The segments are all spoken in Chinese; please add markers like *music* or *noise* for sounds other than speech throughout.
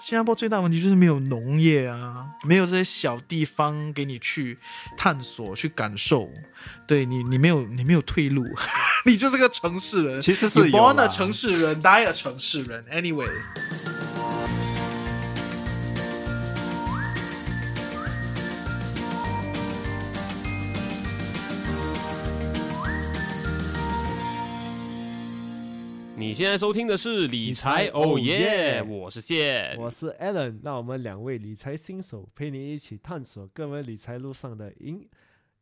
新加坡最大问题就是没有农业啊，没有这些小地方给你去探索、去感受。对你，你没有，你没有退路，*laughs* 你就是个城市人。其实是 born 啦 a 城市人，die a 城市人。Anyway，你现在收听的是理财财哦 Oh 耶，Yeah 我是谢，我是 Alan，让我们两位理财新手陪你一起探索个人理财路上的疑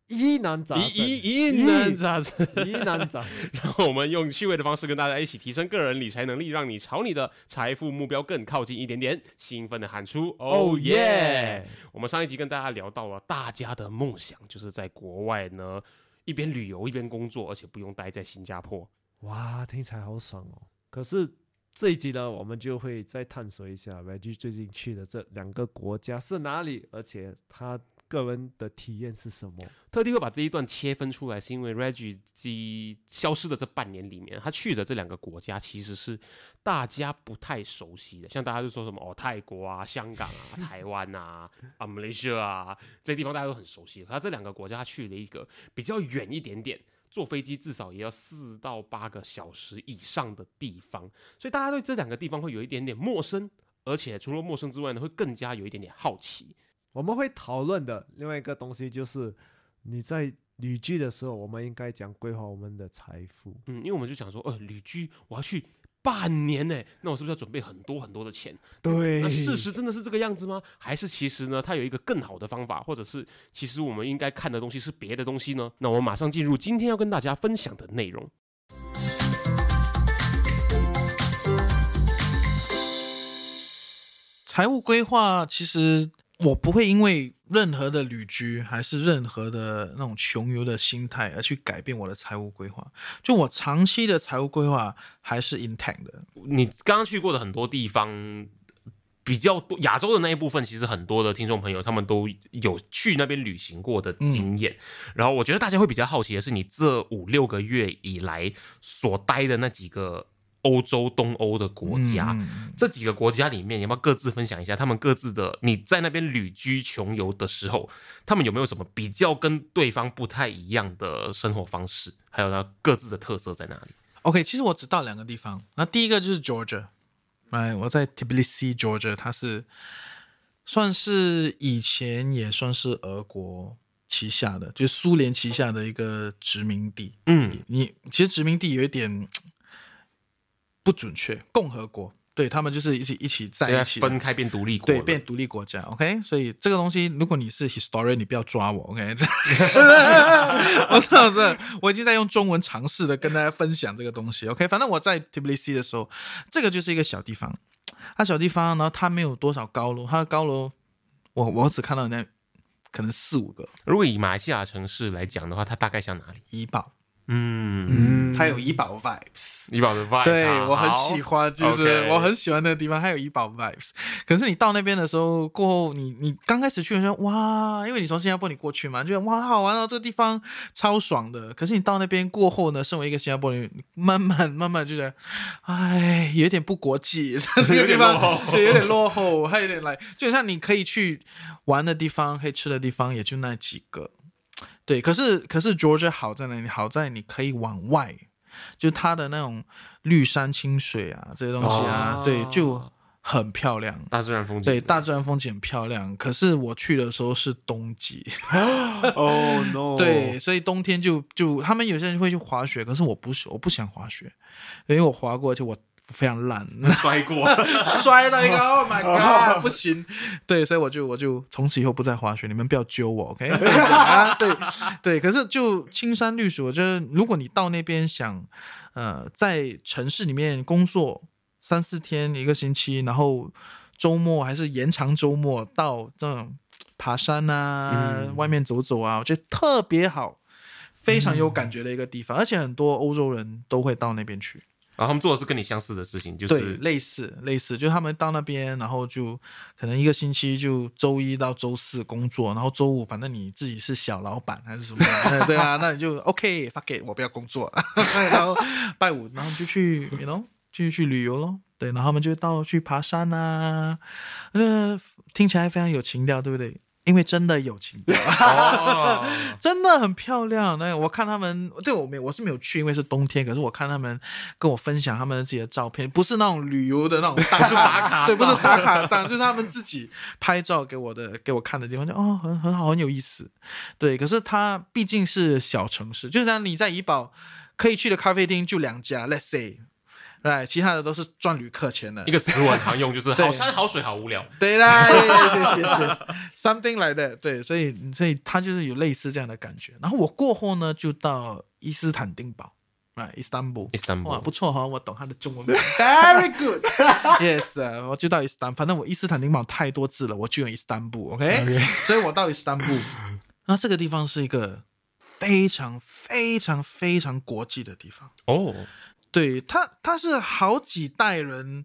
疑难杂症。疑难杂症。疑难杂症。*laughs* *laughs* 让我们用趣味的方式跟大家一起提升个人理财能力，让你朝你的财富目标更靠近一点点。兴奋的喊出哦 Oh 耶！我们上一集跟大家聊到了大家的梦想，就是在国外呢一边旅游一边工作，而且不用待在新加坡。哇，听起来好爽哦！可是这一集呢，我们就会再探索一下 Reggie 最近去的这两个国家是哪里，而且他个人的体验是什么。特地会把这一段切分出来，是因为 Reggie 消失的这半年里面，他去的这两个国家其实是大家不太熟悉的，像大家就说什么哦，泰国啊、香港啊、台湾啊、*laughs* 啊马来西亚啊这些地方大家都很熟悉。他这两个国家他去了一个比较远一点点。坐飞机至少也要四到八个小时以上的地方，所以大家对这两个地方会有一点点陌生，而且除了陌生之外呢，会更加有一点点好奇。我们会讨论的另外一个东西就是你在旅居的时候，我们应该讲规划我们的财富。嗯，因为我们就想说，呃，旅居我要去半年呢，那我是不是要准备很多很多的钱？对那事实真的是这个样子吗？还是其实呢，它有一个更好的方法，或者是其实我们应该看的东西是别的东西呢？那我们马上进入今天要跟大家分享的内容。财务规划其实我不会因为任何的旅居还是任何的那种穷游的心态而去改变我的财务规划。就我长期的财务规划还是 intact 的。你刚刚去过的很多地方，比较多亚洲的那一部分，其实很多的听众朋友他们都有去那边旅行过的经验。然后我觉得大家会比较好奇的是，你这五六个月以来所待的那几个欧洲、东欧的国家，嗯这几个国家里面，有没有各自分享一下他们各自的你在那边旅居穷游的时候，他们有没有什么比较跟对方不太一样的生活方式，还有呢各自的特色在哪里？OK，其实我只到两个地方。那第一个就是 Georgia，哎，我在 Tbilisi Georgia，它是算是以前也算是俄国旗下的，就是苏联旗下的一个殖民地。嗯，你其实殖民地有一点不准确，共和国。对他们就是一起一起在一起分开变独立国，对，变独立国家，OK，所以这个东西，如果你是 historian，你不要抓我，OK，*laughs* 我操这，我已经在用中文尝试的跟大家分享这个东西，OK，反正我在 Tbilisi 的时候，这个就是一个小地方，它小地方，然后它没有多少高楼，它的高楼，我我只看到那可能四五个。如果以马来西亚城市来讲的话，它大概像哪里？怡保，嗯，嗯，它有怡宝 vibes，怡宝的 vibes，对啊我很喜欢，就是我很喜欢那个地方，还有怡宝 vibes。可是你到那边的时候，过后你你刚开始去的时候，哇，因为你从新加坡你过去嘛，就觉得哇好玩哦，这个地方超爽的。可是你到那边过后呢，身为一个新加坡人，慢慢慢慢就觉得，哎，有点不国际，*laughs* 这个地方对有点落后，还有点来，就像你可以去玩的地方，可以吃的地方，也就那几个。对，可是可是 Georgia 好在哪里？好在你可以往外，就它的那种绿山清水啊，这些东西啊，哦对，就很漂亮。大自然风景，对，大自然风景很漂亮。可是我去的时候是冬季，哦 *gasps* no，*laughs* 对，所以冬天就就他们有些人会去滑雪，可是我不是，我不想滑雪，因为我滑过，而且我非常烂，摔过，*laughs* 摔到一个，*laughs* Oh my God，不行。对，所以我就我就从此以后不再滑雪，你们不要揪我，OK？*laughs* 啊，对对。可是就青山绿水，我觉得如果你到那边想，呃，在城市里面工作三四天一个星期，然后周末还是延长周末到这种爬山啊，嗯外面走走啊，我觉得特别好，非常有感觉的一个地方，而且很多欧洲人都会到那边去。然后他们做的是跟你相似的事情，就，是类似类似，就他们到那边，然后就可能一个星期就周一到周四工作，然后周五反正你自己是小老板还是什么，*laughs* 哎对啊，那你就 OK fuck it，我不要工作，*laughs* 然后拜五然后就去，you know，去去旅游咯。对，然后他们就到去爬山啊，呃，听起来非常有情调，对不对？因为真的有情调。哦，*laughs* 真的很漂亮。那我看他们，对我没我是没有去，因为是冬天。可是我看他们跟我分享他们自己的照片，不是那种旅游的那种打打卡 *laughs* 对，不是打卡档，就是他们自己拍照给我的给我看的地方，就哦很很好，很有意思。对，可是它毕竟是小城市，就像你在怡保可以去的咖啡厅就两家，Let's say。对，其他的都是赚旅客钱的。一个词我很常用，就是好山好水好无聊。对啦 *laughs* something like that。对，所以所以他就是有类似这样的感觉。然后我过后呢，就到伊斯坦丁堡，啊，Istanbul。Istanbul 哇，不错哈，我懂他的中文，very good。*laughs* Yes，啊我就到伊斯坦，反正我伊斯坦丁堡太多字了，我就用伊斯坦布，OK。所以我到伊斯坦布，那这个地方是一个非常非常非常国际的地方。哦，对它，它是好几代人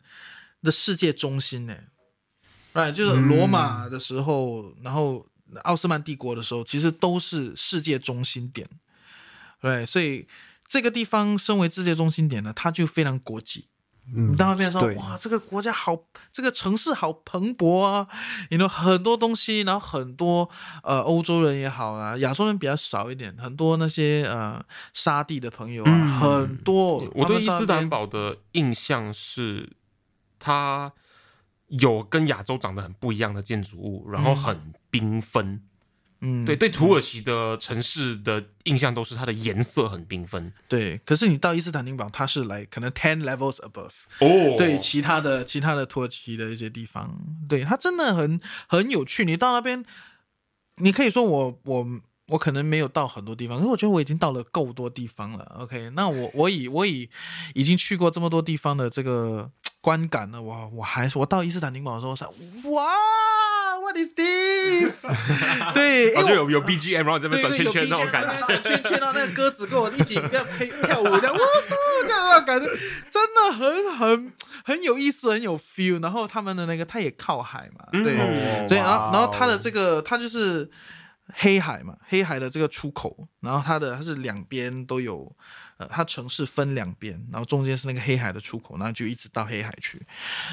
的世界中心呢。哎，就是罗马的时候，然后奥斯曼帝国的时候，其实都是世界中心点。对，所以这个地方身为世界中心点呢，它就非常国际。嗯你到那边说，哇，这个国家好，这个城市好蓬勃啊，你 know 很多东西，然后很多呃欧洲人也好啊，亚洲人比较少一点，很多那些呃沙地的朋友啊，嗯很多。我对伊斯坦堡的印象是，它有跟亚洲长得很不一样的建筑物，然后很缤纷。嗯，对对，土耳其的城市的印象都是它的颜色很缤纷。对，可是你到伊斯坦丁堡，它是来可能 ten levels above，、哦对其他的其他的土耳其的一些地方，对它真的很很有趣。你到那边，你可以说我我我可能没有到很多地方，可是我觉得我已经到了够多地方了。OK，那我我以我以已经去过这么多地方的这个观感呢，我我还我到伊斯坦丁堡的时候，我想哇，What is this？*laughs* 对，我就有有 BGM，然后这边转圈圈那种感觉。转圈圈，然后那个鸽子跟我一起这样配跳舞，这样哇，这样那种感觉，真的很很很有意思，很有 feel。然后他们的那个，它也靠海嘛，对，嗯所以然后然后它的这个，它就是黑海嘛，黑海的这个出口，然后它的它是两边都有，呃，它城市分两边，然后中间是那个黑海的出口，然后就一直到黑海去。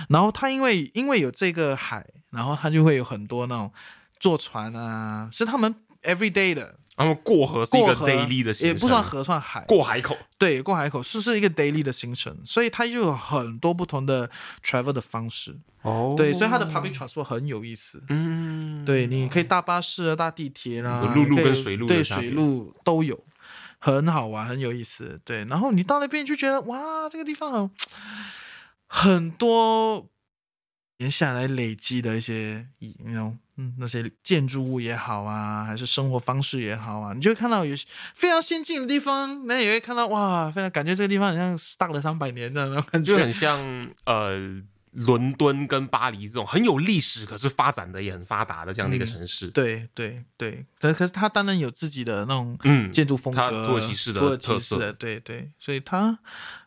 然后它因为因为有这个海，然后它就会有很多那种坐船啊，是他们 every day 的。他们过河是一个 daily 的行程，也不算河，算海。过海口。对，过海口是是一个 daily 的行程，所以它就有很多不同的 travel 的方式。哦，对，所以它的 public transport 很有意思。嗯，对，你可以搭巴士啊，搭地铁啦、有陆路跟水路对水路都有，很好玩，很有意思。对，然后你到那边就觉得哇，这个地方很很多年下来累积的一些，那种嗯那些建筑物也好啊，还是生活方式也好啊，你就会看到有非常先进的地方，那也会看到哇，非常感觉这个地方好像大了三百年的那种感觉，就很像呃伦敦跟巴黎这种很有历史，可是发展的也很发达的这样的一个城市。，对对对，可可是它当然有自己的那种嗯建筑风格，它土耳其式的土耳其特色。式的，对对，所以它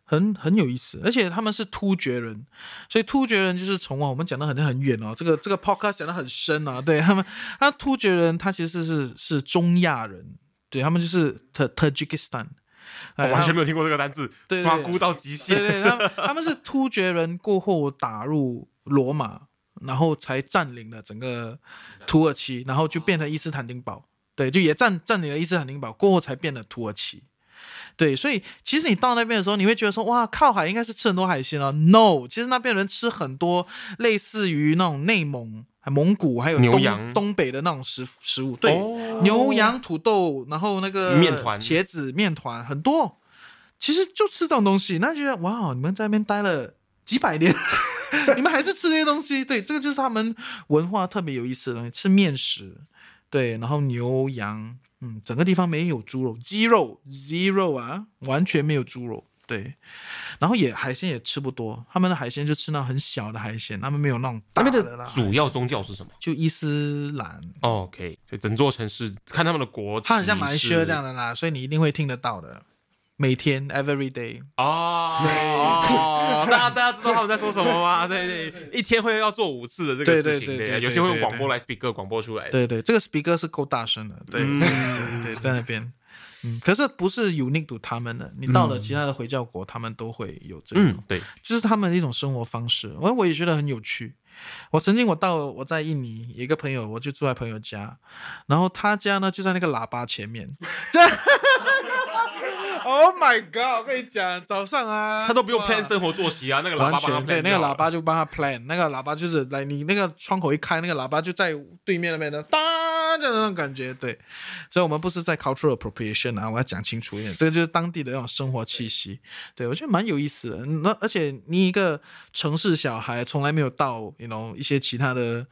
很很有意思，而且他们是突厥人，所以突厥人就是从啊我们讲的很很远哦，这个这个 podcast 讲的很深啊，对他们，他突厥人他其实是是中亚人，对他们就是 Tajikistan，哎我完全没有听过这个单字，对对刷估到极限。对对，他们他们是突厥人过后打入罗马，然后才占领了整个土耳其，然后就变成伊斯坦丁堡。对，就也占占领了伊斯坦丁堡，过后才变得土耳其。对，所以其实你到那边的时候，你会觉得说，哇，靠海应该是吃很多海鲜哦。No，其实那边人吃很多类似于那种内蒙、蒙古还有东牛羊东北的那种食食物。对，哦牛羊土豆，然后那个面团茄子面团很多，其实就吃这种东西。那觉得哇，你们在那边待了几百年，*laughs* 你们还是吃这些东西？对，这个就是他们文化特别有意思的东西，吃面食。对，然后牛羊，嗯，整个地方没有猪肉，鸡肉 zero 啊，完全没有猪肉。对，然后也海鲜也吃不多，他们的海鲜就吃那很小的海鲜，他们没有那种大那边的的主要宗教是什么、就伊斯兰，哦、？OK，所以整座城市看他们的国旗是，它很像马来西亚这样的啦，所以你一定会听得到的，每天 every day。哦，哦，大家大家知道他们在说什么吗？*laughs* 对对，一天会要做五次的这个对事情，对对对有些会用对广播来 speaker 广播出来的。对对，这个 speaker 是够大声的，对、嗯对对，在那边。嗯，可是不是 unique to 他们的，你到了其他的回教国，他们都会有这种。嗯，对，就是他们的一种生活方式，我我也觉得很有趣。我曾经我到我在印尼有一个朋友，我就住在朋友家，然后他家呢就在那个喇叭前面。*laughs* Oh my god！我跟你讲，早上啊，他都不用 plan 生活作息啊，那个喇完叭帮他全对那个喇叭就帮他 plan，那个喇叭就是来你那个窗口一开，那个喇叭就在对面那边的当这样的那种感觉，对，所以我们不是在 cultural appropriation 啊，我要讲清楚一点，这个就是当地的那种生活气息，对我觉得蛮有意思的。那而且你一个城市小孩从来没有到，you know 一些其他的。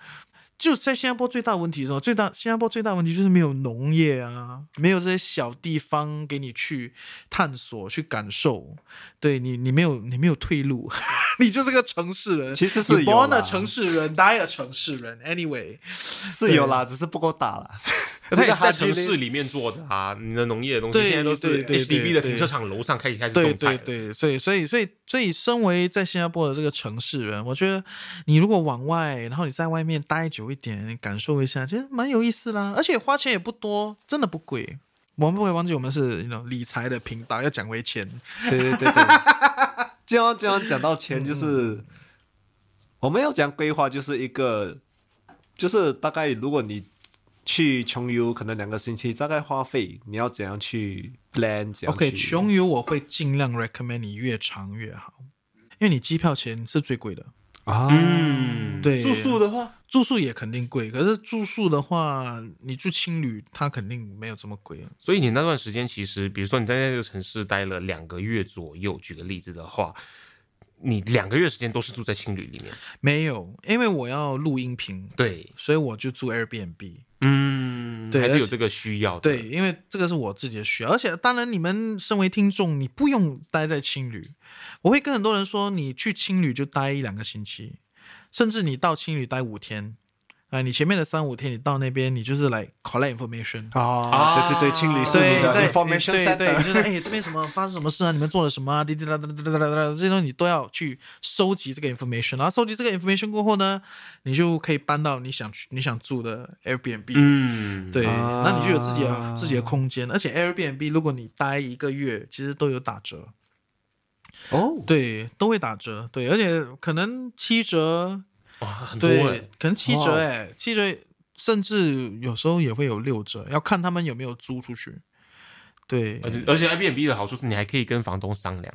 就在新加坡最大的问题是什么？最大新加坡最大的问题就是没有农业啊，没有这些小地方给你去探索、去感受。对你，你没有你没有退路，*laughs* 你就是个城市人。其实是有 born 啦 a 城市人，die 城市人。Anyway，是有啦，只是不够大啦。*laughs* 他也是在那个城市里面做的啊，你的农业的东西对现在都是对对 HDB 对对的停车场楼上开始开始对种菜了。对对，所以所以所以所以，身为在新加坡的这个城市人，我觉得你如果往外，然后你在外面待久一点，你感受一下，其实蛮有意思啦。而且花钱也不多，真的不贵。我们不会忘记，我们是那种理财的频道，要讲回钱。对对对对，这样这样讲到钱，就是我们要讲规划，就是一个，就是大概如果你去穷游，可能两个星期，大概花费你要怎样去 plan？怎样 OK，穷游我会尽量 recommend 你越长越好，因为你机票钱是最贵的。啊，嗯，对住宿的话，住宿也肯定贵，可是住宿的话，你住青旅，它肯定没有这么贵。所以你那段时间其实，比如说你在那个城市待了两个月左右，举个例子的话，你两个月时间都是住在青旅里面。没有，因为我要录音频，对，所以我就住 Airbnb。嗯，对还是有这个需要的。对，，因为这个是我自己的需要，而且当然你们身为听众，你不用待在青旅。我会跟很多人说，你去青旅就待一两个星期，甚至你到青旅待五天。啊，你前面的三五天，你到那边，你就是来 collect information，啊，对对对，清理是对，你的在 information 对对，center。就是哎，这边什么发生什么事啊？你们做了什么啊？滴滴答答答答答答，这些东西你都要去收集这个 information，然后收集这个 information 过后呢，你就可以搬到你想去你想住的 Airbnb。嗯，对，啊。那你就有自己的自己的空间，而且 Airbnb 如果你待一个月，其实都有打折，哦，对，都会打折，对，而且可能七折，哇，很多可能七折哇。哎，七折，甚至有时候也会有六折，要看他们有没有租出去。对，而且而且 Airbnb 的好处是你还可以跟房东商量，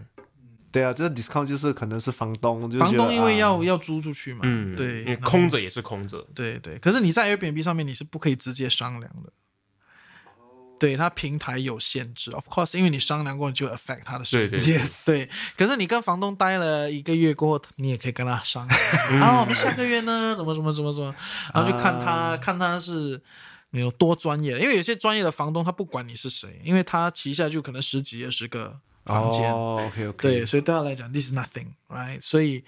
对啊，这个 discount 就是可能是房东，就房东因为要、啊要租出去嘛，嗯，对，因为空着也是空着，对对，可是你在 Airbnb 上面你是不可以直接商量的，对，它平台有限制，of course，因为你商量过，你就 affect 它的生意。对对 yes，对，可是你跟房东待了一个月过后，你也可以跟他商量，*laughs* 啊，我们下个月呢，怎么怎么怎么怎么，然后就看他、啊看他是没有多专业，因为有些专业的房东他不管你是谁，因为他旗下就可能十几二十个房间，哦，OK OK，对，所以对他来讲，this is nothing，right？所以，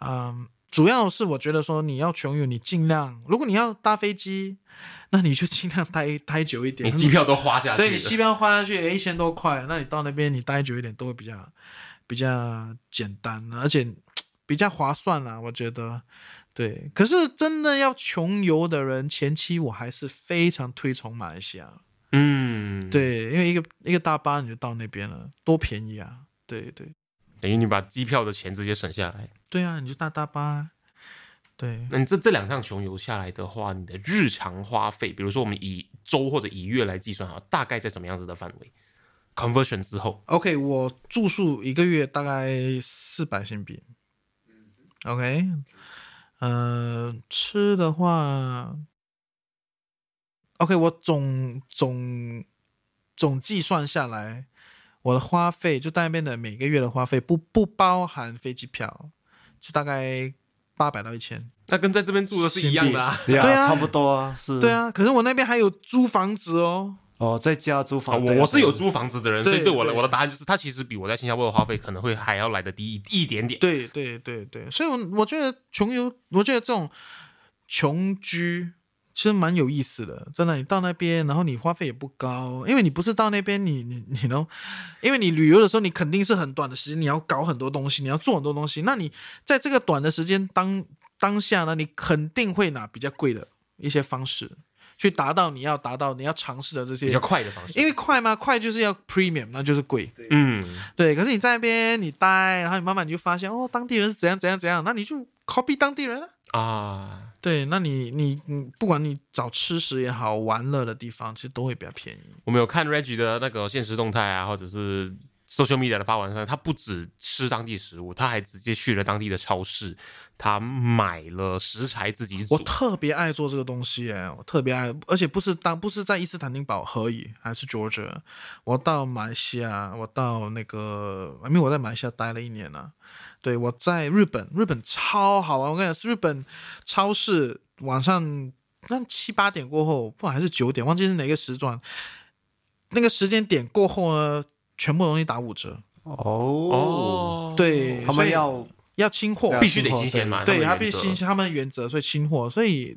嗯，主要是我觉得说你要穷游，你尽量，如果你要搭飞机，那你就尽量待待久一点。你机票都花下去，对你机票花下去一千多块，那你到那边你待久一点都会比较比较简单，而且比较划算啦，我觉得。对，可是真的要穷游的人，前期我还是非常推崇马来西亚。嗯，，对，因为一个一个大巴你就到那边了，多便宜啊！对对等于你把机票的钱直接省下来。对啊，你就搭大巴。对，那你这这两趟穷游下来的话，你的日常花费，比如说我们以周或者以月来计算，好，大概在什么样子的范围？conversion 之后，OK，我住宿一个月大概四百新币。OK，呃，吃的话，OK，我总总总计算下来，我的花费就在那边的每个月的花费不不包含飞机票，就大概八百到一千。那跟在这边住的是一样的啊。对对啊差不多啊，是，对，啊，可是我那边还有租房子哦。哦，在家租啊，房，我啊我是有租房子的人，所以对我的我的答案就是，它其实比我在新加坡的花费可能会还要来的低一一点点。对对对对，所以我我觉得穷游，我觉得这种穷居其实蛮有意思的。真的，你到那边，然后你花费也不高，因为你不是到那边你你你能，*laughs* 因为你旅游的时候，你肯定是很短的时间，你要搞很多东西，你要做很多东西。那你在这个短的时间当当下呢，你肯定会拿比较贵的一些方式去达到你要达到你要尝试的这些比较快的方式，因为快嘛，快就是要 premium，那就是贵。嗯，对，可是你在那边你待，然后你慢慢你就发现哦，当地人是怎样怎样怎样，那你就 copy 当地人啊。啊，对，那你你你不管你找吃食也好，玩乐的地方，其实都会比较便宜。我们有看 Reggie 的那个现实动态啊，或者是 social media 的发文上，他不止吃当地食物，他还直接去了当地的超市，他买了食材自己煮我。特别爱做这个东西，哎，我特别爱，而且不是当不是在伊斯坦丁堡而已，还是 Georgia。我到马来西亚，我到那个，因为我在马来西亚待了一年了、对，我在日本，日本超好玩。我跟你讲，日本超市晚上那七八点过后，不管还是九点，忘记是哪个时段，那个时间点过后呢，全部东西打五折。哦，哦，对，他所以们要要清货，必须得新鲜嘛，对，他他必须新鲜，他们的原则，所以清货。所以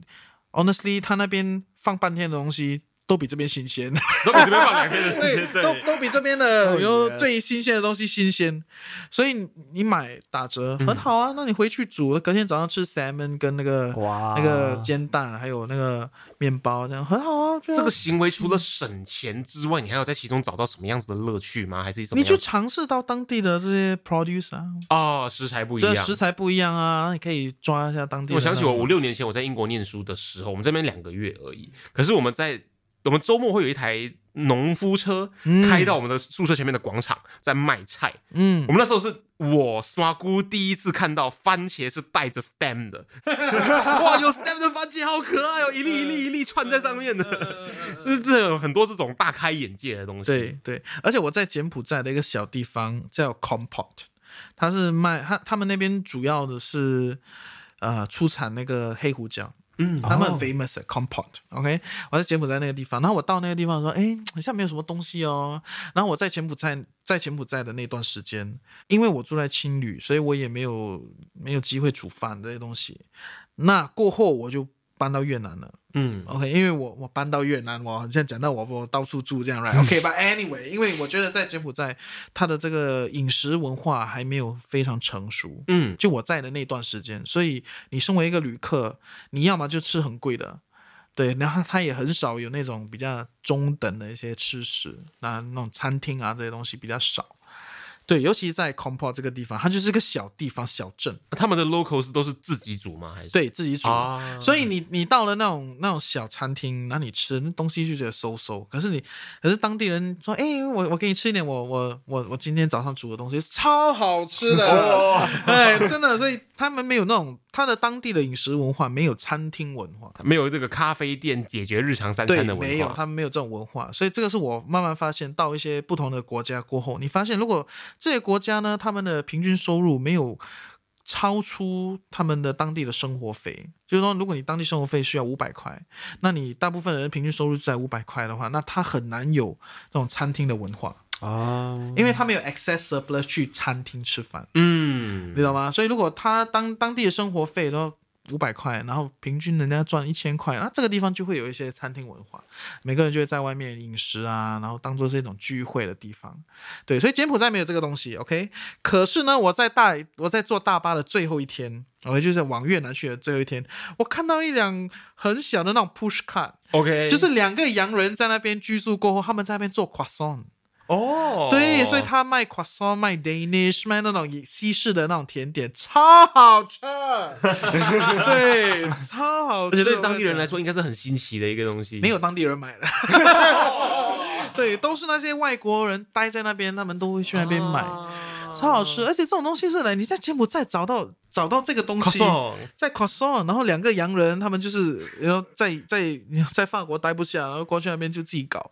honestly，他那边放半天的东西都比这边新鲜，*laughs* 都比这边放两天的时对 *laughs* 间，，都对，都比这边的 Oh, 有最新鲜的东西新鲜。所以你买打折很好啊，那你回去煮，隔天早上吃 salmon 跟那个哇那个煎蛋，还有那个面包，这样很好啊。这这个行为除了省钱之外，你还有在其中找到什么样子的乐趣吗？还是什么？你就尝试到当地的这些 produce 啊，哦，食材不一样，食材不一样啊，你可以抓一下当地。我想起我五六年前我在英国念书的时候，我们这边两个月而已。可是我们在我们周末会有一台农夫车开到我们的宿舍前面的广场，在卖菜。嗯我，们那时候是我刷姑第一次看到番茄是带着 stem 的，*laughs* 哇，有 stem 的番茄好可爱哦，一粒一粒一粒串在上面的，*laughs* 就是这有很多这种大开眼界的东西。对对，而且我在柬埔寨的一个小地方叫 Compot，它是卖他他们那边主要的是呃出产那个黑胡椒。嗯，他们很 famous 的 compot，OK，、我在柬埔寨那个地方，然后我到那个地方说，哎，好像没有什么东西哦。然后我在柬埔寨，在柬埔寨的那段时间，因为我住在青旅，所以我也没有没有机会煮饭这些东西。那过后我就搬到越南了。嗯，OK，因为我我搬到越南，我现在讲到我我到处住这样，right？OK，but、*laughs* anyway，因为我觉得在柬埔寨，它的这个饮食文化还没有非常成熟。嗯，就我在的那段时间，所以你身为一个旅客，你要么就吃很贵的，对，然后它也很少有那种比较中等的一些吃食，那那种餐厅啊这些东西比较少。对，尤其是在 Compot 这个地方，它就是个小地方、小镇，他们的 locals 都是自己煮吗？还是对自己煮。啊？所以你你到了那种那种小餐厅，那你吃那东西就觉得馊馊。可是你可是当地人说，哎、我我给你吃一点我我我我今天早上煮的东西，超好吃的，*laughs* 哎，真的。所以他们没有那种他的当地的饮食文化，没有餐厅文化。没有这个咖啡店解决日常三餐的，文化，没有，他们没有这种文化，所以这个是我慢慢发现，到一些不同的国家过后，你发现如果这些国家呢，他们的平均收入没有超出他们的当地的生活费，就是说，如果你当地生活费需要五百块，那你大部分人平均收入在五百块的话，那他很难有这种餐厅的文化，啊，因为他没有 access surplus 去餐厅吃饭。嗯你，知道吗？所以如果他当当地的生活费都五百块，然后平均人家赚一千块，那这个地方就会有一些餐厅文化，每个人就会在外面饮食啊，然后当做是一种聚会的地方。对，所以柬埔寨没有这个东西，OK。可是呢，我在大我在坐大巴的最后一天。我就是往越南去的最后一天，我看到一辆很小的那种 push cart，OK，就是两个洋人在那边居住过后，他们在那边做 croissant。哦，对，所以他卖 croissant、卖 Danish、卖那种西式的那种甜点，超好吃。*laughs* 对，超好吃。而且对当地人来说，应该是很新奇的一个东西。没有当地人买的。*laughs* 对，都是那些外国人待在那边，他们都会去那边买，啊超好吃。而且这种东西是来你在柬埔寨找到找到这个东西在 croissant，然后两个洋人他们就是然后在在在法国待不下，然后过去那边就自己搞。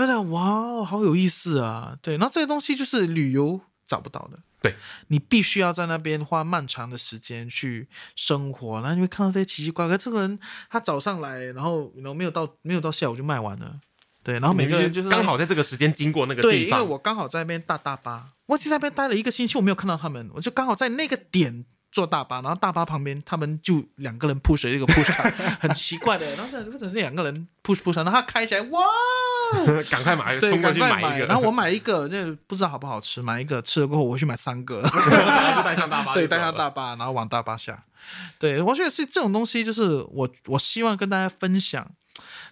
我想哇，好有意思啊！对，然后这些东西就是旅游找不到的。对，你必须要在那边花漫长的时间去生活，然后你会看到这些奇奇怪怪。这个人他早上来，然后然后没有到没有到下午就卖完了，对，然后每个人就是刚好在这个时间经过那个对，因为，我刚好在那边搭大巴，我其实在那边待了一个星期，我没有看到他们，我就刚好在那个点坐大巴，然后大巴旁边他们就两个人 push 一个 push，很奇怪的，然后这两个人 push push，然后他开起来，哇，*laughs* 赶快买，对，冲过去买一个，然后我买一个，那不知道好不好吃，买一个吃了过后，我去买三个，*laughs* 就带上大巴，对，带上大。巴，然后往大巴下。对，我觉得是这种东西，就是我我希望跟大家分享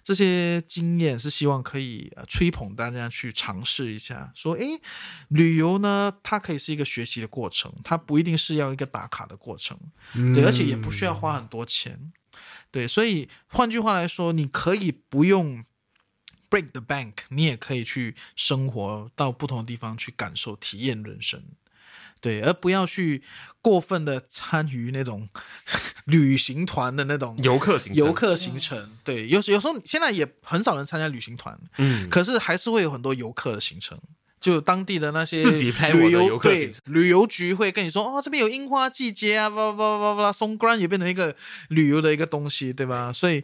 这些经验，是希望可以呃吹捧大家去尝试一下。说，诶，旅游呢，它可以是一个学习的过程，它不一定是要一个打卡的过程，对，而且也不需要花很多钱。对，所以换句话来说，你可以不用 break the bank，你也可以去生活到不同的地方去感受、体验人生。对，而不要去过分的参与那种 *laughs* 旅行团的那种游客行程游客行程。对，有时有时候现在也很少人参加旅行团，嗯，可是还是会有很多游客的行程。就当地的那些自己旅游游客对行程旅游局会跟你说，哦，这边有樱花季节啊，叭叭叭叭叭，松关也变成一个旅游的一个东西，对吧？所以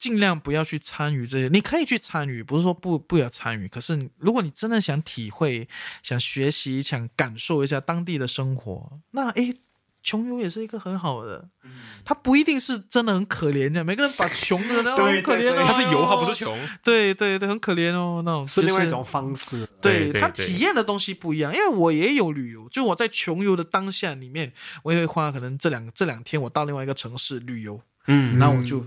尽量不要去参与这些。你可以去参与，不是说不不要参与。可是如果你真的想体会、想学习、想感受一下当地的生活，那诶，穷游也是一个很好的。嗯他不一定是真的很可怜的，每个人把穷这个哦对很可怜他是游，他不是。穷。对对对，很可怜哦，那种是另外一种方式。对他体验的东西不一样，因为我也有旅游，就我在穷游的当下里面，我也会花可能这两这两天我到另外一个城市旅游，嗯，那我就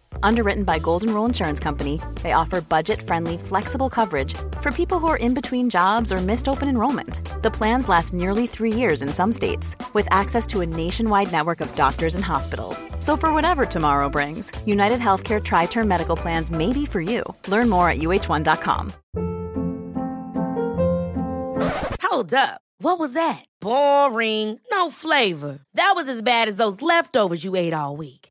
Underwritten by Golden Rule Insurance Company, they offer budget friendly, flexible coverage for people who are in between jobs or missed open enrollment. The plans last nearly three years in some states, with access to a nationwide network of doctors and hospitals. So, for whatever tomorrow brings, United Healthcare Tri Term Medical Plans may be for you. Learn more at uh1.com. Hold up. What was that? Boring. No flavor. That was as bad as those leftovers you ate all week.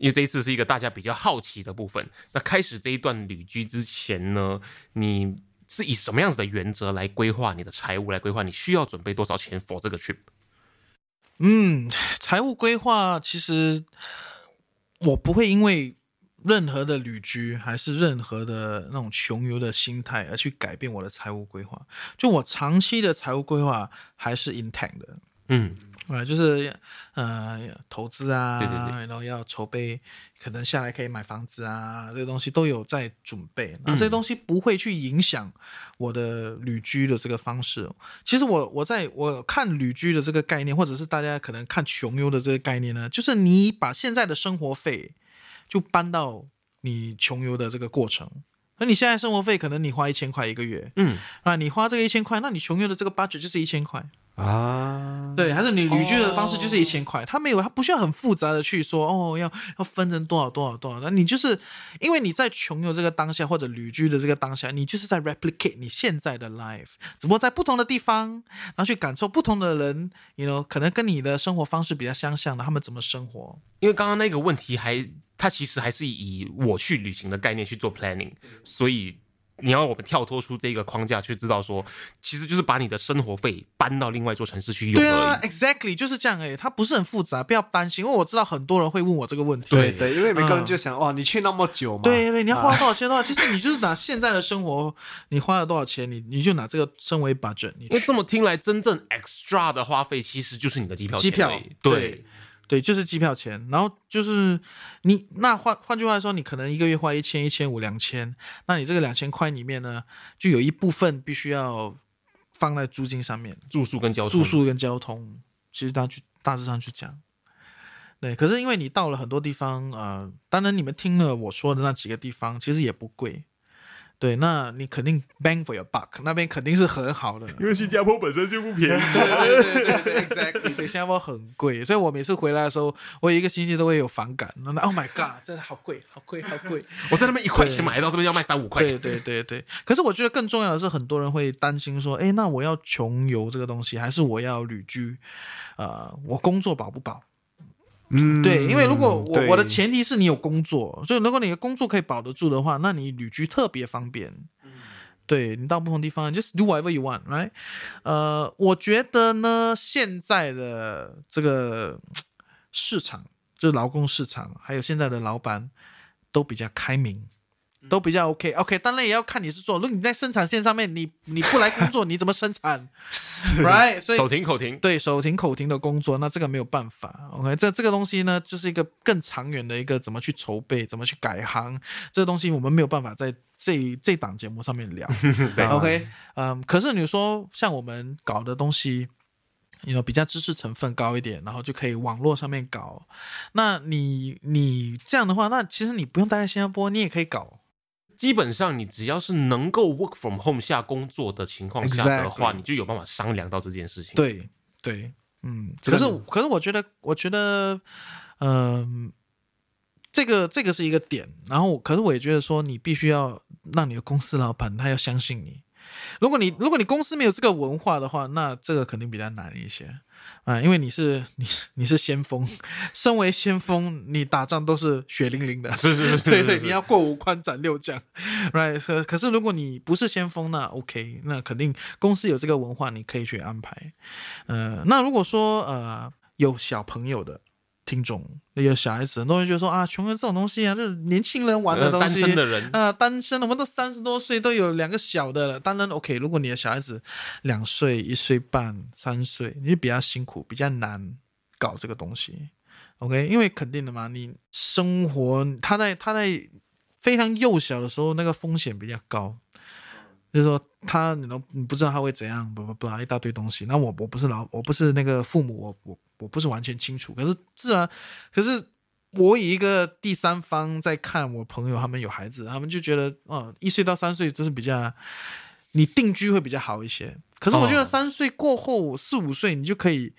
因为这一次是一个大家比较好奇的部分。那开始这一段旅居之前呢，你是以什么样子的原则来规划你的财务，来规划你需要准备多少钱 for 这个 trip？嗯，财务规划其实我不会因为任何的旅居还是任何的那种穷游的心态而去改变我的财务规划。就我长期的财务规划还是 intact 的，嗯，啊，就是呃投资啊，对对对然后要筹备，可能下来可以买房子啊，这些东西都有在准备。那这些东西不会去影响我的旅居的这个方式。其实我我在我看旅居的这个概念，或者是大家可能看穷游的这个概念呢，就是你把现在的生活费就搬到你穷游的这个过程。那你现在生活费可能你花一千块一个月，嗯，啊，你花这个一千块，那你穷游的这个 budget 就是一千块。啊，对，还是你旅居的方式就是一千块，他没有，他不需要很复杂的去说哦，要要分成多少多少多少，那你就是因为你在穷游这个当下或者旅居的这个当下，你就是在 replicate 你现在的 life，只不过在不同的地方，然后去感受不同的人，you know，可能跟你的生活方式比较相像的，他们怎么生活。因为刚刚那个问题还，它其实还是以我去旅行的概念去做 planning，所以你要我们跳脱出这个框架去知道说，其实就是把你的生活费搬到另外一座城市去用对啊。，exactly 就是这样诶，它不是很复杂，不要担心，因为我知道很多人会问我这个问题。对对，因为每个人嗯就想，哇，你去那么久嘛，对对，你要花啊多少钱的话，其实你就是拿现在的生活，你花了多少钱，你你就拿这个身为 budget，你因为这么听来，真正 extra 的花费其实就是你的机票钱机票对，对，就是机票钱，然后就是你那换换句话说，你可能一个月花一千、一千五、两千，那你这个两千块里面呢，就有一部分必须要放在租金上面，住宿跟交通，住宿跟交通，其实大去大致上去讲，对，可是因为你到了很多地方，呃，当然你们听了我说的那几个地方，其实也不贵。对，那你肯定 bang for your buck，那边肯定是很好的。因为新加坡本身就不便宜。*laughs* 对对对对，exactly，对，新加坡很贵，所以我每次回来的时候，我有一个星期都会有反感。那 Oh my god，真的好贵，好贵，好贵。我在那边一块钱买到，这边要卖三五块。对对对对，可是我觉得更重要的是，很多人会担心说，哎，那我要穷游这个东西，还是我要旅居？呃，我工作保不保？嗯，对，因为如果我我的前提是你有工作，所以如果你的工作可以保得住的话，那你旅居特别方便。对你到不同地方，just do whatever you want，right？呃，我觉得呢，现在的这个市场，就是劳工市场，还有现在的老板都比较开明，都比较 OK。OK，当然也要看你是做，如果你在生产线上面，你你不来工作，你怎么生产？*laughs* *laughs* Right？所以手停口停。对手停口停的工作，那这个没有办法。OK，这这个东西呢，就是一个更长远的一个怎么去筹备，怎么去改行，这个东西我们没有办法在这这档节目上面聊。*laughs* 对 OK，嗯，可是你说像我们搞的东西。有比较知识成分高一点，然后就可以网络上面搞。那你你这样的话，那其实你不用待在新加坡，你也可以搞。基本上你只要是能够 work from home 下工作的情况下的话 Exactly 你就有办法商量到这件事情。，对对，嗯，可是可是我觉得，我觉得，嗯、这个这个是一个点，然后可是我也觉得说，你必须要让你的公司老板他要相信你。如果你如果你公司没有这个文化的话，那这个肯定比较难一些啊，因为你是你是你是先锋，身为先锋，你打仗都是血淋淋的，是是 *laughs* 是是对对，你要过五关斩六将，*laughs* right？可可是如果你不是先锋，那 OK，那肯定公司有这个文化，你可以去安排。呃，那如果说呃有小朋友的听众，那有小孩子，很多人觉得说啊，穷人这种东西啊，就是年轻人玩的东西。单身的人啊、单身的，我们都三十多岁，都有两个小的了。当然，OK，如果你的小孩子两岁、一岁半、三岁，你就比较辛苦，比较难搞这个东西。OK，因为肯定的嘛，你生活他在他在非常幼小的时候，那个风险比较高。就是说他你都你不知道他会怎样，不不不一大堆东西。那我我不是老我不是那个父母，我我我不是完全清楚。可是自然，可是我以一个第三方在看我朋友他们有孩子，他们就觉得哦，一岁到三岁这是比较你定居会比较好一些。可是我觉得哦三岁过后四五岁，你就可以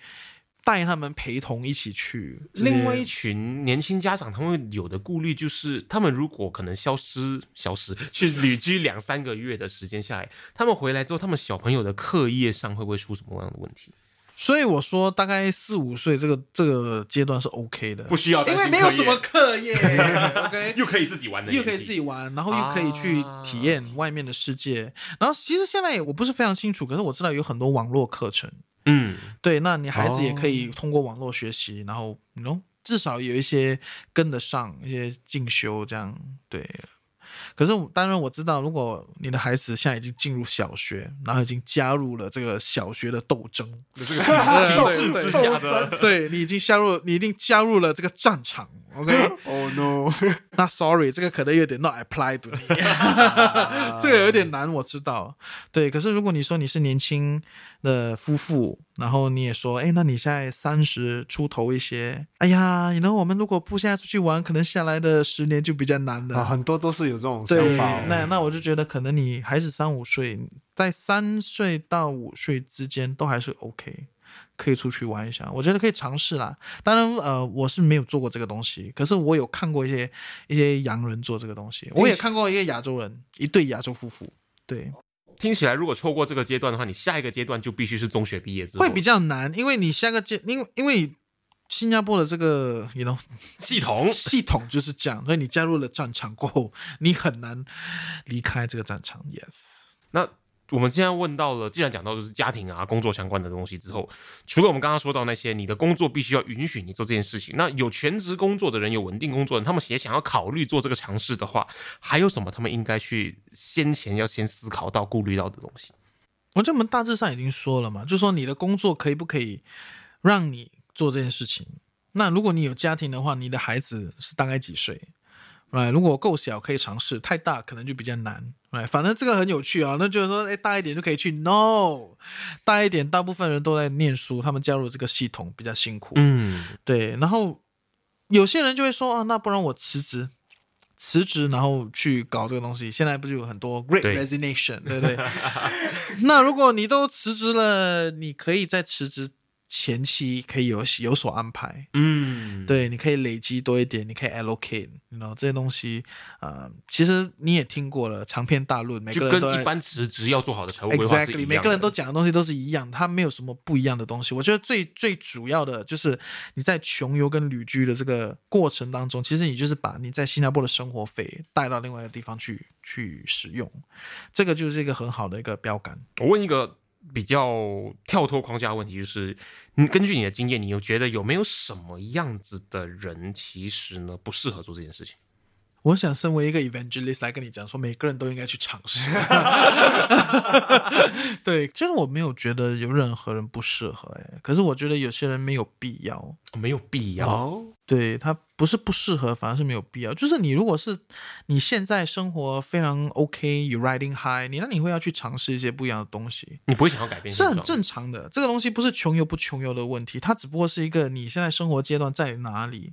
带他们陪同一起去。另外一群年轻家长，他们有的顾虑就是，他们如果可能消失、消失去旅居两三个月的时间下来，他们回来之后，他们小朋友的课业上会不会出什么样的问题？所以我说大概四五岁这个这个阶段是 OK 的，不需要因为没有什么课业，*laughs* OK，*laughs* 又可以自己玩的，又可以自己。玩，然后又可以去体验外面的世界。然后其实现在我不是非常清楚，可是我知道有很多网络课程，嗯，对，那你孩子也可哦以通过网络学习，然后你 know 至少有一些跟得上一些进修这样，对。可是当然我知道，如果你的孩子现在已经进入小学，然后已经加入了这个小学的斗争，这个体制之下的，对你已经加入，你一定加入了这个战场，OK？Oh *laughs* no！*laughs* 那 sorry，这个可能有点 not apply to 你，*laughs* 这个有点难，我知道。对，可是如果你说你是年轻的夫妇，然后你也说，哎，那你现在三十出头一些，哎呀，你呢？我们如果不现在出去玩，可能下来的十年就比较难了。啊，很多都是有这种想对，法哦。那那我就觉得可能你还是三五岁，在三岁到五岁之间都还是 OK，可以出去玩一下，我觉得可以尝试啦。当然，呃，我是没有做过这个东西，可是我有看过一些一些洋人做这个东西，我也看过一个亚洲人，一对亚洲夫妇，对，听起来如果错过这个阶段的话，你下一个阶段就必须是中学毕业之后，会比较难，因为你下个阶，因为因为新加坡的这个，you know，系统。系统就是这样，所以你加入了战场过后，你很难离开这个战场。Yes。那我们现在问到了，既然讲到就是家庭啊、工作相关的东西之后，除了我们刚刚说到那些，你的工作必须要允许你做这件事情，那有全职工作的人、有稳定工作的人，他们也想要考虑做这个尝试的话，还有什么他们应该去先前要先思考到、顾虑到的东西？我觉得我们大致上已经说了嘛，就是说你的工作可以不可以让你做这件事情？那如果你有家庭的话，你的孩子是大概几岁？如果够小可以尝试，太大可能就比较难。反正这个很有趣啊，那就是说，哎，大一点就可以去。No，大一点，大部分人都在念书，他们加入这个系统比较辛苦。嗯，对，然后有些人就会说啊，那不然我辞职，辞职然后去搞这个东西。现在不是有很多 Great Resignation，对不对？*laughs* 那如果你都辞职了，你可以再辞职前期可以有有所安排。嗯，对，你可以累积多一点，你可以 allocate，你知道这些东西，呃，其实你也听过了，长篇大论，每个人都跟一般辞职要做好的财务规划是一 Exactly，每个人都讲的东西都是一样，它没有什么不一样的东西。我觉得最最主要的就是你在穷游跟旅居的这个过程当中，其实你就是把你在新加坡的生活费带到另外一个地方去去使用，这个就是一个很好的一个标杆。我问一个比较跳脱框架的问题，就是你根据你的经验，你又觉得有没有什么样子的人其实呢不适合做这件事情？我想身为一个 evangelist 来跟你讲说，每个人都应该去尝试。*laughs* 对，其实我没有觉得有任何人不适合，哎，可是我觉得有些人没有必要。哦没有必要。哦，对他不是不适合，反而是没有必要。就是你如果是你现在生活非常 OK，you riding high，你那你会要去尝试一些不一样的东西，你不会想要改变是，很正常的。这个东西不是穷游不穷游的问题，它只不过是一个你现在生活阶段在哪里。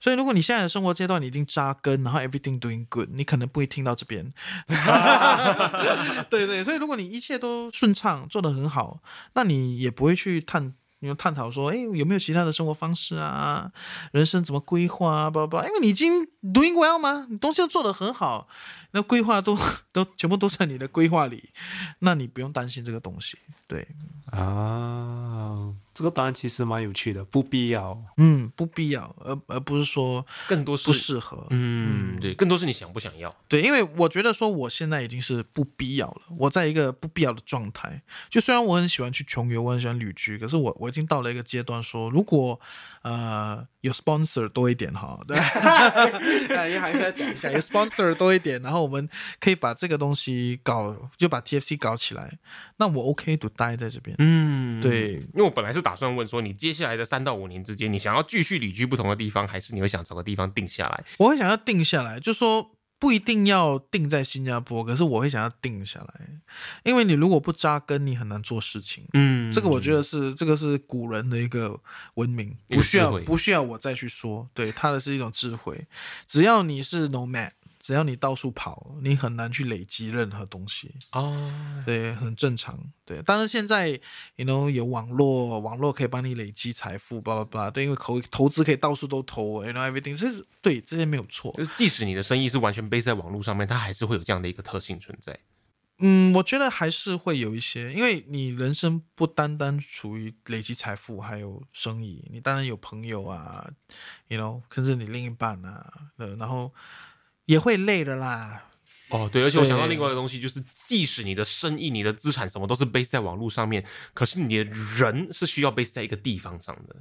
所以，如果你现在的生活阶段你已经扎根，然后 everything doing good，你可能不会听到这边。*laughs* 对对，所以如果你一切都顺畅，做得很好，那你也不会去探，你探讨说，哎，有没有其他的生活方式啊？人生怎么规划啊？巴拉巴拉，因为你已经 doing well 吗？你东西都做得很好，那规划都 *laughs* 都全部都在你的规划里，那你不用担心这个东西。对，啊，这个答案其实蛮有趣的，不必要。嗯，不必要，而而不是说更多是不适合。嗯，对，更多是你想不想要。对，因为我觉得说我现在已经是不必要了，我在一个不必要的状态。就虽然我很喜欢去穷游，我很喜欢旅居，可是我我已经到了一个阶段说，如果呃有 sponsor 多一点哈，*laughs* 对，那也还是要讲一下，有 sponsor 多一点，然后我们可以把这个东西搞，就把 TFC 搞起来，那我 OK 就待在这边。嗯，对，因为我本来是打算问说，你接下来的三到五年之间，你想要继续旅居不同的地方，还是你会想找个地方定下来？我会想要定下来，就说不一定要定在新加坡，可是我会想要定下来，因为你如果不扎根，你很难做事情。嗯这个我觉得是这个是古人的一个文明，不需要不需要我再去说，对，他的是一种智慧。只要你是 nomad，只要你到处跑，你很难去累积任何东西，哦，对，很正常。对，但是现在，you know 有网络，网络可以帮你累积财富，巴拉巴拉。对，因为投投资可以到处都投，you know everything，这是对这些没有错。就是即使你的生意是完全 base 在网络上面，它还是会有这样的一个特性存在。嗯，我觉得还是会有一些，因为你人生不单单处于累积财富，还有生意，你当然有朋友啊，you know，甚至你另一半啊，呃，然后也会累的啦。哦，对，而且我想到另外一个东西，就是即使你的生意、你的资产什么都是 base 在网络上面，可是你的人是需要 base 在一个地方上的。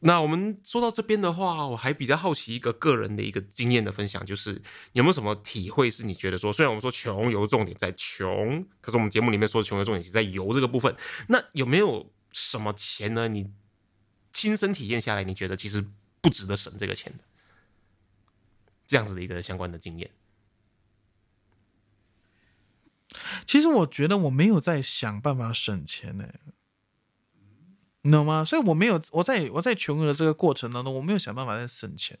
那我们说到这边的话，我还比较好奇一个个人的一个经验的分享，就是有没有什么体会是你觉得说，虽然我们说穷游重点在穷，可是我们节目里面说的穷游重点是在游这个部分，那有没有什么钱呢？你亲身体验下来，你觉得其实不值得省这个钱的，这样子的一个相关的经验？其实我觉得我没有在想办法省钱呢、你懂吗？所以我没有我在我在穷游的这个过程当中，我没有想办法在省钱，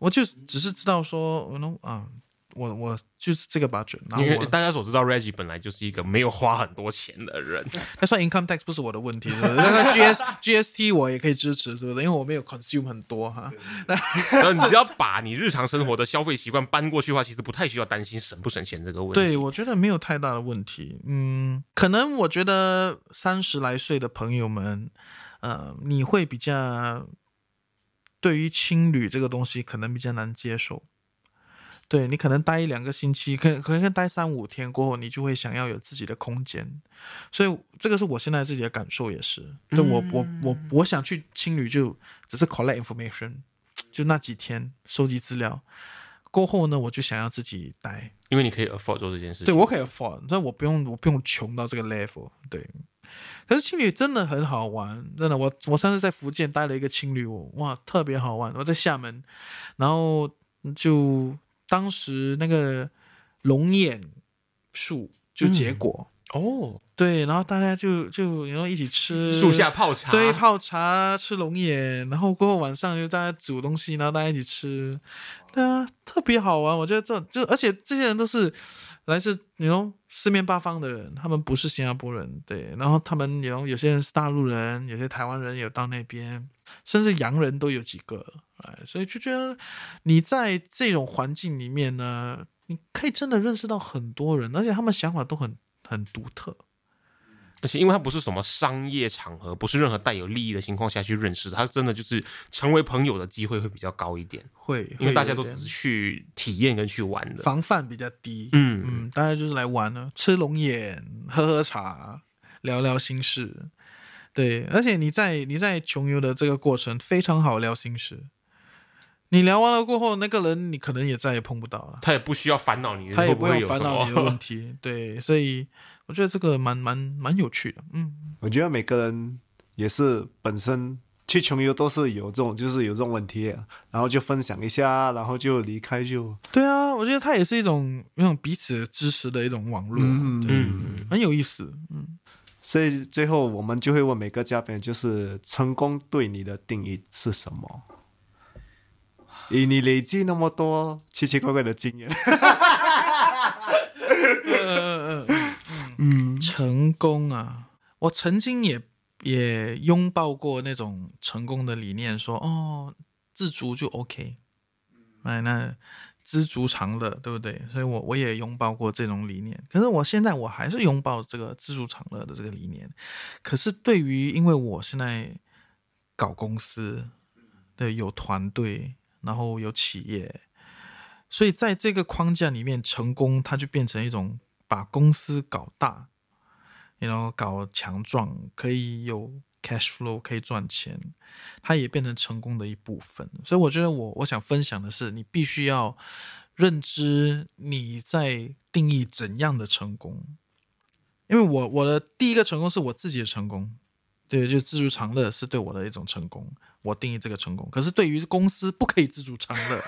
我就只是知道说，我能啊，我我就是这个 budget，然后因为我大家所知道，Reggie 本来就是一个没有花很多钱的人，*laughs* 那算 income tax 不是我的问题，是不是？那个 GS GST *laughs* 我也可以支持，是不是？因为我没有 consume 很多哈。然后你只要把你日常生活的消费习惯搬过去的话，其实不太需要担心省不省钱这个问题。对，我觉得没有太大的问题。嗯，可能我觉得三十来岁的朋友们，呃，你会比较对于青旅这个东西可能比较难接受。对你可能待一两个星期，可可能待三五天过后，你就会想要有自己的空间，所以这个是我现在自己的感受，也是。对我我我我想去青旅就只是 collect information，就那几天收集资料，过后呢，我就想要自己待。因为你可以 afford 做这件事情。对我可以 afford，但我不用我不用穷到这个 level。对，可是青旅真的很好玩，真的。我我上次在福建待了一个青旅，哇特别好玩。我在厦门，然后就当时那个龙眼树就结果。哦，对，然后大家就就然后一起吃树下泡茶，对，泡茶吃龙眼，然后过后晚上就大家煮东西，然后大家一起吃，对啊，特别好玩。我觉得这就而且这些人都是来自你 know 四面八方的人，他们不是新加坡人，对，然后他们有有些人是大陆人，有些台湾人有到那边，甚至洋人都有几个，哎，所以就觉得你在这种环境里面呢，你可以真的认识到很多人，而且他们想法都很很独特。而且因为他不是什么商业场合，不是任何带有利益的情况下去认识，他真的就是成为朋友的机会会比较高一点，会，因为大家都只是去体验跟去玩的。防范比较低，嗯嗯，大家就是来玩呢，吃龙眼，喝喝茶，聊聊心事。对，而且你在你在穷游的这个过程非常好聊心事。你聊完了过后，那个人你可能也再也碰不到了，他也不需要烦恼你他也不会有烦恼你的问。题。*laughs* 对，所以我觉得这个蛮蛮蛮有趣的。嗯，我觉得每个人也是本身去穷游都是有这种，就是有这种问题，然后就分享一下，然后就离开就，对啊，我觉得它也是一种那种彼此支持的一种网络，嗯嗯，很有意思。嗯，所以最后我们就会问每个嘉宾，就是成功对你的定义是什么？以你累积那么多奇奇怪怪的经验，呃，*laughs* 嗯，成功啊！我曾经也也拥抱过那种成功的理念，说哦，自足就 OK，哎，那知足常乐，对不对？所以我我也拥抱过这种理念。可是我现在我还是拥抱这个知足常乐的这个理念。可是对于，因为我现在搞公司，对，有团队，然后有企业，所以在这个框架里面，成功它就变成一种把公司搞大，然后搞强壮，可以有 cash flow，可以赚钱，它也变成成功的一部分。所以我觉得我我想分享的是，你必须要认知你在定义怎样的成功，因为我我的第一个成功是我自己的成功。对，就知足常乐是对我的一种成功，我定义这个成功。可是对于公司不可以知足常乐，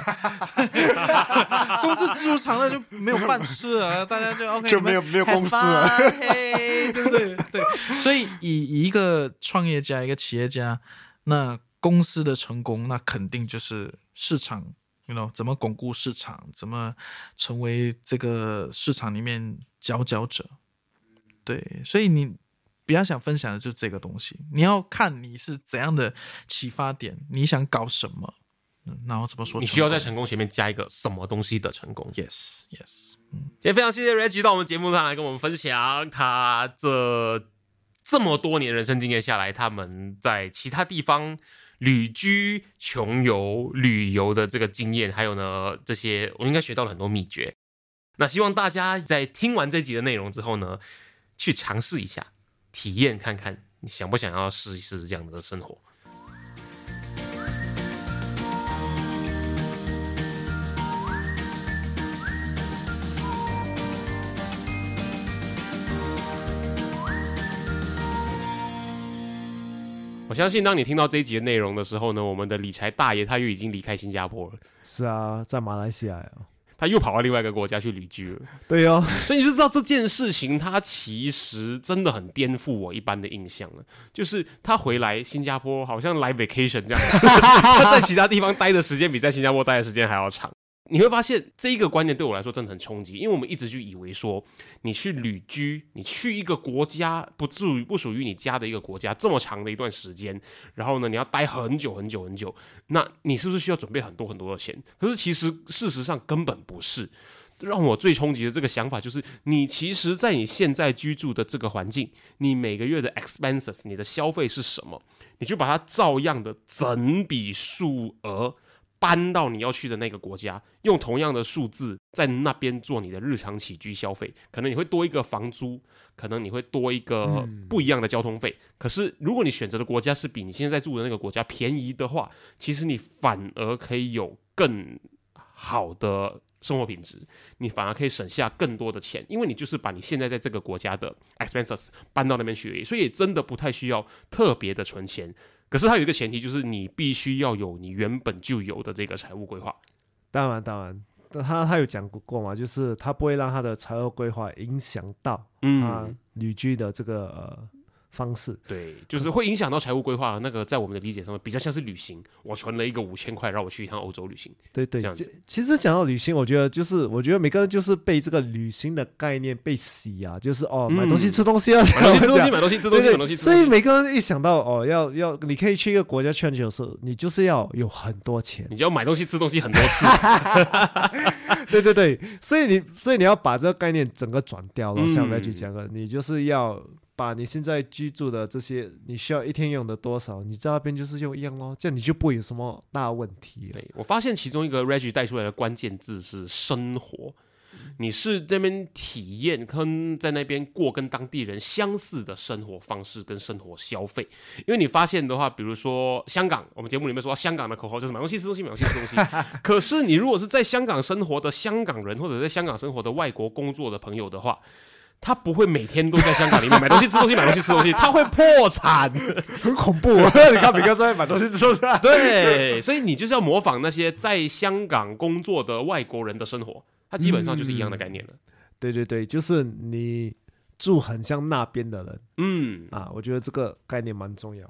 *laughs* 公司知足常乐就没有饭吃了，大家就 OK 就没有没有公司了 *laughs* 对不对？对，所以以以一个创业家、一个企业家，那公司的成功，那肯定就是市场，you know 怎么巩固市场，怎么成为这个市场里面佼佼者。对，所以你比较想分享的就是这个东西。你要看你是怎样的启发点，你想搞什么，嗯然后怎么说？你需要在成功前面加一个什么东西的成功？yes yes，今天非常谢谢 Reggie 到我们节目上来跟我们分享他这这么多年人生经验下来，他们在其他地方旅居、穷游、旅游的这个经验，还有呢这些，我应该学到了很多秘诀。那希望大家在听完这集的内容之后呢，去尝试一下，体验看看，你想不想要试一试这样的生活？我相信，当你听到这一集的内容的时候呢，我们的理财大爷他又已经离开新加坡了，是啊，在马来西亚呀，他又跑到另外一个国家去旅居了。对哦，*laughs* 所以你就知道这件事情，他其实真的很颠覆我一般的印象了。就是他回来新加坡，好像来 vacation 这样子，*laughs* 他在其他地方待的时间比在新加坡待的时间还要长。你会发现这一个观念对我来说真的很冲击，因为我们一直就以为说，你去旅居，你去一个国家不属于不属于你家的一个国家这么长的一段时间，然后呢，你要待很久很久很久，那你是不是需要准备很多很多的钱？可是其实事实上根本不是。让我最冲击的这个想法就是，你其实，在你现在居住的这个环境，你每个月的 expenses，你的消费是什么？你就把它照样的整笔数额搬到你要去的那个国家，用同样的数字在那边做你的日常起居消费，可能你会多一个房租，可能你会多一个不一样的交通费。可是，如果你选择的国家是比你现在住的那个国家便宜的话，其实你反而可以有更好的生活品质，你反而可以省下更多的钱，因为你就是把你现在在这个国家的 expenses 搬到那边去而已，所以真的不太需要特别的存钱。可是它有一个前提，就是你必须要有你原本就有的这个财务规划。当然当然，他他有讲过嘛，就是他不会让他的财务规划影响到他嗯，旅居的这个呃方式。对，就是会影响到财务规划的那个，在我们的理解上面比较像是旅行，我存了一个五千块，让我去一趟欧洲旅行。对对，这样子其其实讲到旅行，我觉得就是我觉得每个人就是被这个旅行的概念被洗啊，就是哦买东西嗯吃东西啊，买东西吃东西，买东西吃东西，对对买东西吃东西。所以每个人一想到哦要要你可以去一个国家去很久的时候，你就是要有很多钱。你就要买东西吃东西很多次，*laughs* 对对对，所以你所以你要把这个概念整个转掉了，嗯像 Reggie 讲的，你就是要把你现在居住的这些你需要一天用的多少，你在那边就是用一样咯，这样你就不会有什么大问题了。对我发现其中一个 Reggie 带出来的关键字是生活。你是这边体验跟在那边过跟当地人相似的生活方式跟生活消费，因为你发现的话，比如说香港，我们节目里面说香港的口号就是买东西吃东西，买东西吃东西。*laughs* 可是你如果是在香港生活的香港人，或者在香港生活的外国工作的朋友的话，他不会每天都在香港里面买东西吃东西，买东西吃东西，他会破产。很恐怖，*laughs* 你看每个人在买东西吃东西，对，所以你就是要模仿那些在香港工作的外国人的生活，他基本上就是一样的概念了。对对对，就是你住很像那边的人嗯，啊，我觉得这个概念蛮重要。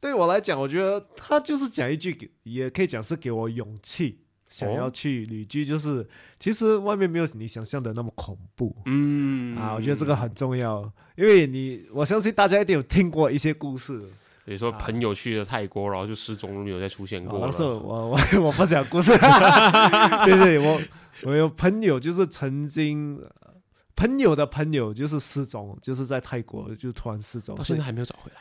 对我来讲，我觉得他就是讲一句，也可以讲是给我勇气，想要哦去旅居，就是其实外面没有你想象的那么恐怖。嗯啊，我觉得这个很重要，因为你我相信大家一定有听过一些故事。比如说朋友去了泰国，然后就失踪，没有再出现过了。我是我 *laughs* 我我分享故事，*laughs* 对对，我我有朋友就是曾经呃朋友的朋友就是失踪，就是在泰国就突然失踪，到现在还没有找回来，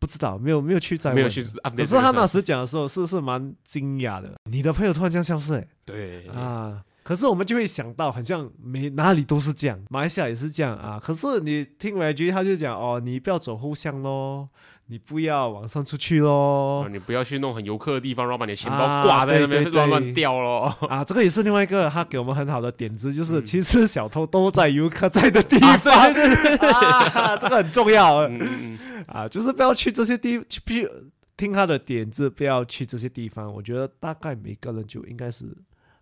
不知道没有没有去再问。没有去可是他那时讲的时候是是蛮惊讶的，你的朋友突然这样消失、欸，对。啊，可是我们就会想到，好像每哪里都是这样，马来西亚也是这样啊。可是你听 Reggie 他就讲哦，你不要走后巷咯，你不要往上出去咯啊。你不要去弄很游客的地方，然后把你的钱包啊挂在那边乱乱掉咯。啊，这个也是另外一个他给我们很好的点子，就是嗯其实小偷都在游客在的地 *laughs* 方，啊，*laughs* 这个很重要嗯嗯嗯，啊，就是不要去这些地，去去听他的点子，不要去这些地方。我觉得大概每个人就应该是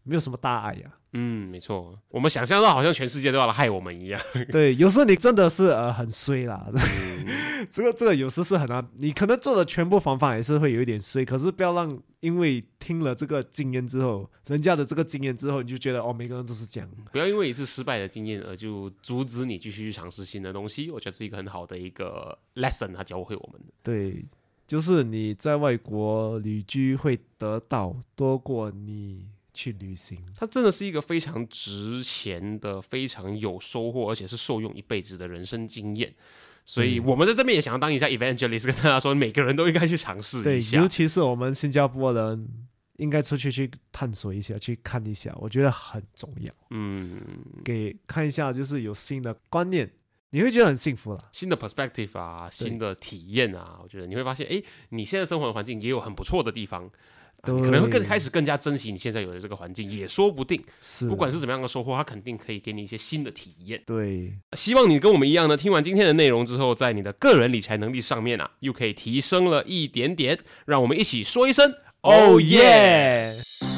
没有什么大碍呀、嗯，没错，我们想象到好像全世界都要来害我们一样。*laughs* 对，有时候你真的是呃很衰啦，嗯 *laughs* 这个这个有时是很难，你可能做的全部防范也是会有一点衰，可是不要让因为听了这个经验之后，人家的这个经验之后，你就觉得哦，每个人都是这样。不要因为一次失败的经验而就阻止你继续去尝试新的东西。我觉得是一个很好的一个 lesson，它教会我们的。对，就是你在外国旅居会得到多过你去旅行。它真的是一个非常值钱的、非常有收获，而且是受用一辈子的人生经验。所以我们在这边也想要当一下 evangelist，跟大家说，每个人都应该去尝试一，下尤。其是我们新加坡人，应该出去去探索一下，去看一下，我觉得很重要。嗯，给看一下，就是有新的观念，你会觉得很幸福了。新的 perspective 啊，新的体验啊，我觉得你会发现，哎，你现在生活的环境也有很不错的地方。啊你可能会更开始更加珍惜你现在有的这个环境，也说不定。是，不管是怎么样的收获，它肯定可以给你一些新的体验。对，希望你跟我们一样呢，听完今天的内容之后，在你的个人理财能力上面啊，又可以提升了一点点。让我们一起说一声 Oh yeah！